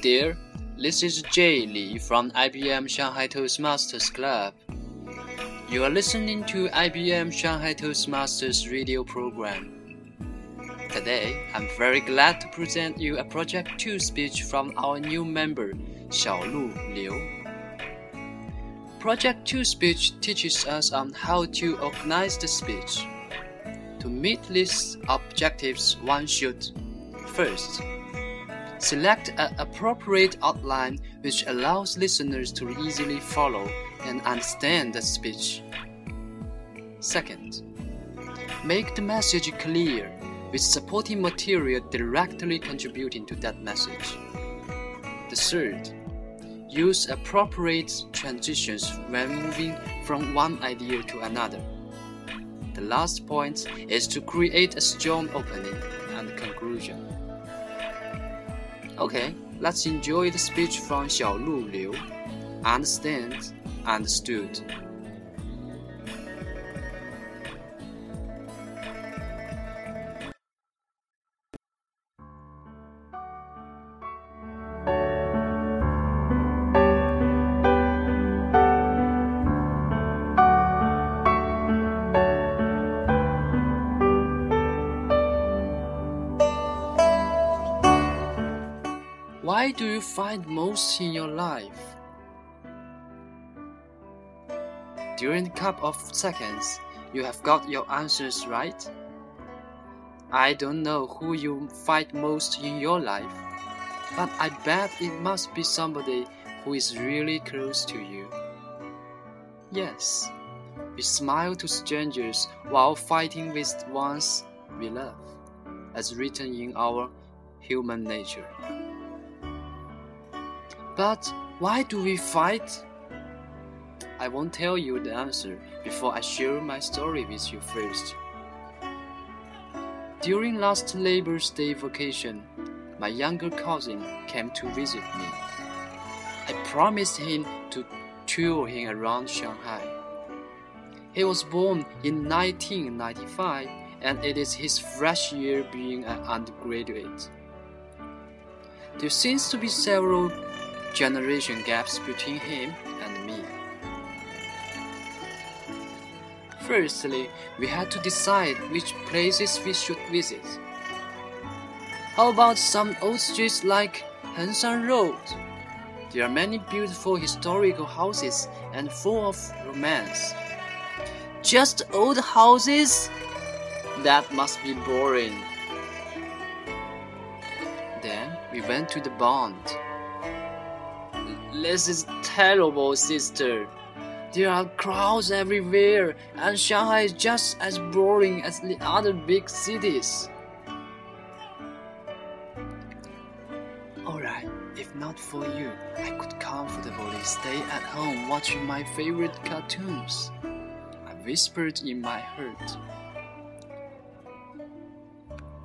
Dear. This is Jay Li from IBM Shanghai Toastmasters Club. You are listening to IBM Shanghai Toastmasters radio program. Today, I'm very glad to present you a Project 2 speech from our new member, Xiaolu Liu. Project 2 speech teaches us on how to organize the speech. To meet these objectives, one should first select an appropriate outline which allows listeners to easily follow and understand the speech. Second, make the message clear with supporting material directly contributing to that message. The third, use appropriate transitions when moving from one idea to another. The last point is to create a strong opening and conclusion. Okay, let's enjoy the speech from Xiaolu Liu. Understand, understood. Why do you find most in your life? During a couple of seconds, you have got your answers right. I don't know who you fight most in your life, but I bet it must be somebody who is really close to you. Yes, we smile to strangers while fighting with ones we love, as written in our human nature. But why do we fight? I won't tell you the answer before I share my story with you first. During last Labor's Day vacation, my younger cousin came to visit me. I promised him to tour him around Shanghai. He was born in 1995 and it is his fresh year being an undergraduate. There seems to be several generation gaps between him and me. Firstly, we had to decide which places we should visit. How about some old streets like Hengshan Road? There are many beautiful historical houses and full of romance. Just old houses? That must be boring. Then we went to the Bund. This is terrible, sister. There are crowds everywhere, and Shanghai is just as boring as the other big cities. Alright, if not for you, I could comfortably stay at home watching my favorite cartoons. I whispered in my heart.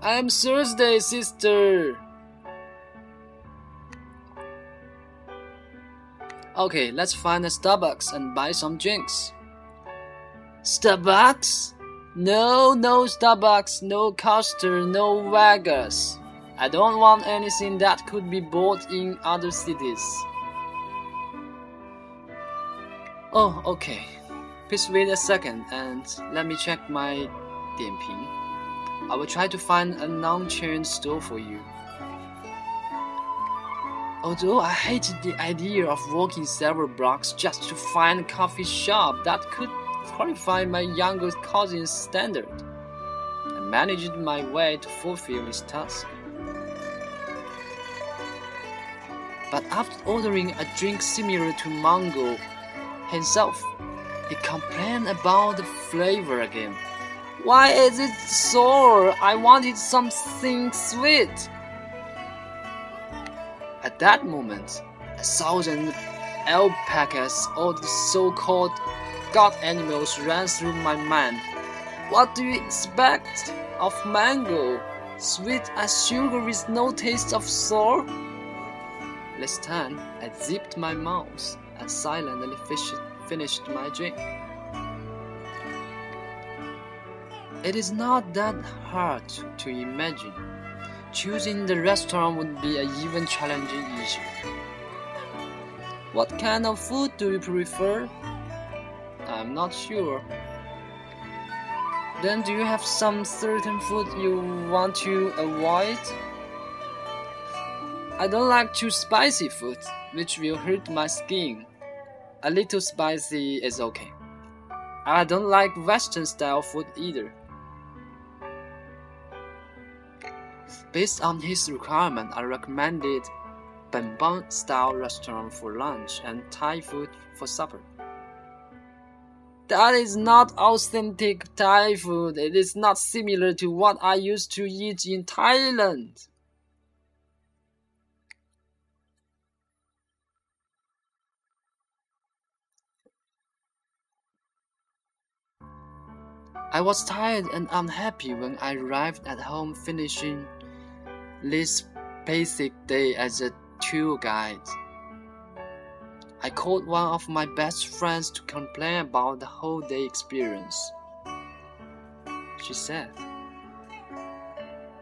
I'm Thursday, sister. Okay, let's find a Starbucks and buy some drinks. Starbucks? No, no Starbucks, no Costa, no Vegas. I don't want anything that could be bought in other cities. Oh, okay. Please wait a second and let me check my Dianping. I will try to find a non-chain store for you. Although I hated the idea of walking several blocks just to find a coffee shop that could qualify my younger cousin's standard, I managed my way to fulfill his task. But after ordering a drink similar to mango himself, he complained about the flavor again. Why is it sour? I wanted something sweet. At that moment, a thousand alpacas, or the so-called god animals, ran through my mind. What do you expect of mango? Sweet as sugar with no taste of sour? This time, I zipped my mouth and silently finished my drink. It is not that hard to imagine. Choosing the restaurant would be an even challenging issue. What kind of food do you prefer? I'm not sure. Then do you have some certain food you want to avoid? I don't like too spicy food, which will hurt my skin. A little spicy is okay. I don't like Western style food either. Based on his requirement, I recommended Bang style restaurant for lunch and Thai food for supper. That is not authentic Thai food. It is not similar to what I used to eat in Thailand. I was tired and unhappy when I arrived at home finishing this basic day as a tour guide. I called one of my best friends to complain about the whole day experience. She said,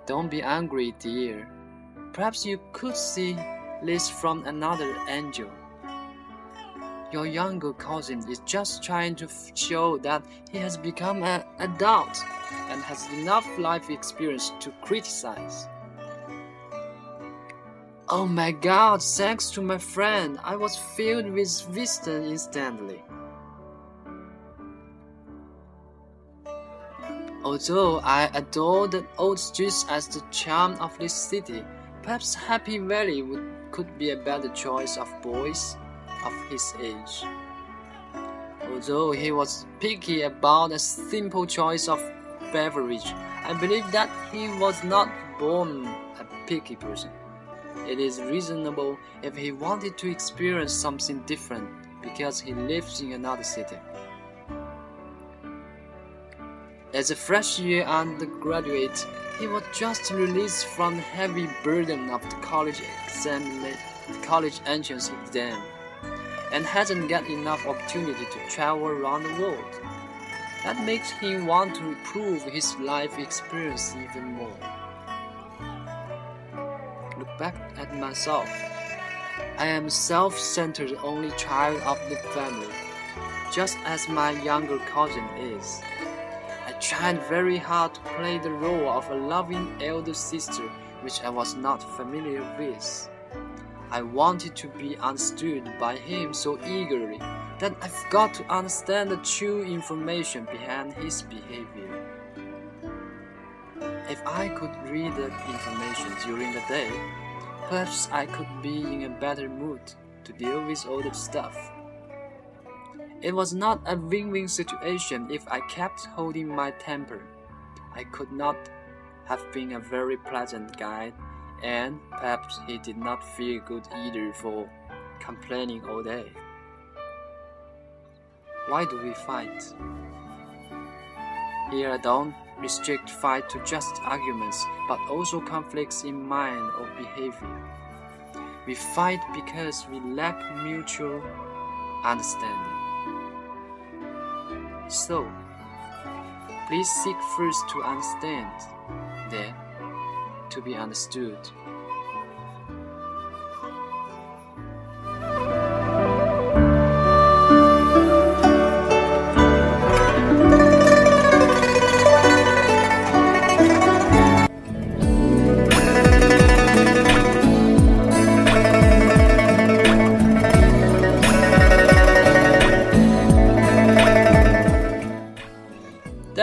Don't be angry, dear. Perhaps you could see this from another angle. Your younger cousin is just trying to show that he has become an adult and has enough life experience to criticize. Oh my god, thanks to my friend, I was filled with wisdom instantly. Although I adore the old streets as the charm of this city, perhaps Happy Valley would, could be a better choice of boys of his age. Although he was picky about a simple choice of beverage, I believe that he was not born a picky person. It is reasonable if he wanted to experience something different because he lives in another city. As a fresh year undergraduate, he was just released from the heavy burden of the college exam, college entrance exam and hasn't got enough opportunity to travel around the world. That makes him want to improve his life experience even more. Back at myself. I am self-centered only child of the family, just as my younger cousin is. I tried very hard to play the role of a loving elder sister which I was not familiar with. I wanted to be understood by him so eagerly that I forgot to understand the true information behind his behavior. If I could read the information during the day, perhaps I could be in a better mood to deal with all the stuff. It was not a win win situation if I kept holding my temper. I could not have been a very pleasant guy, and perhaps he did not feel good either for complaining all day. Why do we fight? Here I don't restrict fight to just arguments, but also conflicts in mind or behavior. We fight because we lack mutual understanding. So, please seek first to understand, then to be understood.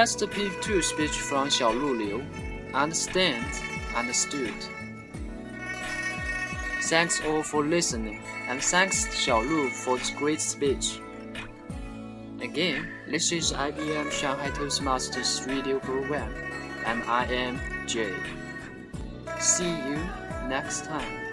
That's the P2 speech from Xiaolu Liu. Understand understood. Thanks all for listening, and thanks Xiaolu for its great speech. Again, this is IBM Shanghai Toastmasters radio program, and I am Jay. See you next time.